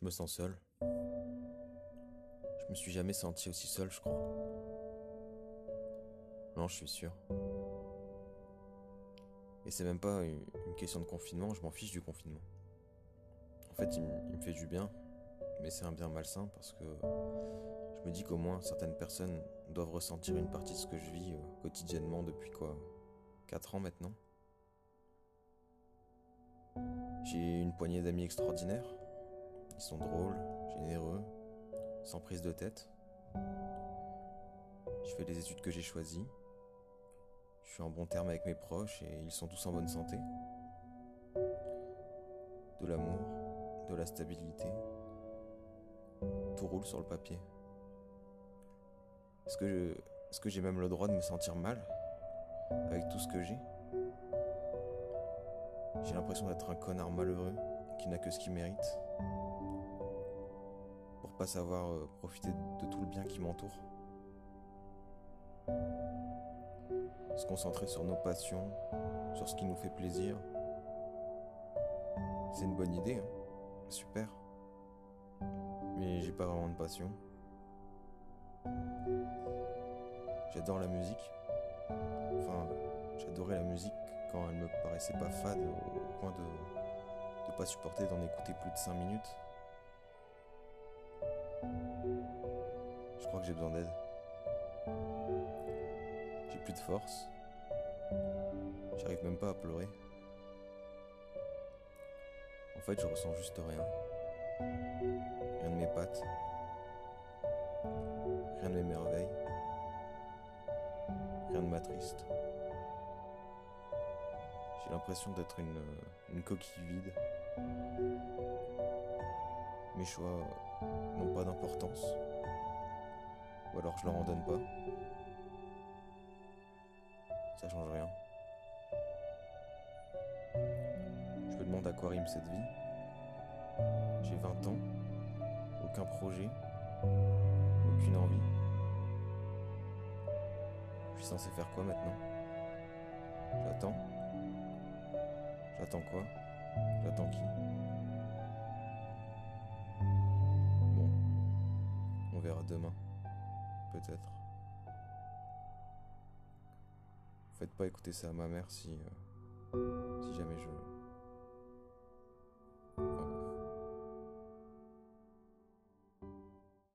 Je me sens seul. Je me suis jamais senti aussi seul, je crois. Non, je suis sûr. Et c'est même pas une question de confinement, je m'en fiche du confinement. En fait, il, me fait du bien, mais c'est un bien malsain parce que je me dis qu'au moins certaines personnes doivent ressentir une partie de ce que je vis euh, quotidiennement depuis quoi 4 ans maintenant. J'ai une poignée d'amis extraordinaires. Ils sont drôles, généreux, sans prise de tête. Je fais les études que j'ai choisies. Je suis en bon terme avec mes proches et ils sont tous en bonne santé. De l'amour, de la stabilité. Tout roule sur le papier. Est-ce que est-ce que j'ai même le droit de me sentir mal avec tout ce que j'ai? J'ai l'impression d'être un connard malheureux qui n'a que ce qu'il mérite pour pas savoir euh, profiter de tout le bien qui m'entoure. Se concentrer sur nos passions, sur ce qui nous fait plaisir. C'est une bonne idée, hein. super. Mais j'ai pas vraiment de passion. J'adore la musique. Enfin, j'adorais la musique quand elle me paraissait pas fade au point de pas supporter d'en écouter plus de 5 minutes. Je crois que j'ai besoin d'aide. J'ai plus de force. J'arrive même pas à pleurer. En fait, je ressens juste rien. Rien ne m'épate. Rien ne m'émerveille. Rien ne m'attriste. J'ai l'impression d'être une coquille vide. Mes choix n'ont pas d'importance. Ou alors je leur en donne pas. Ça change rien. Je me demande à quoi rime cette vie. J'ai 20 ans, aucun projet, aucune envie. Je suis censé faire quoi maintenant? J'attends. J'attends quoi? J'attends qui Bon, on verra demain peut-être. Faites pas écouter ça à ma mère si. euh, si jamais je.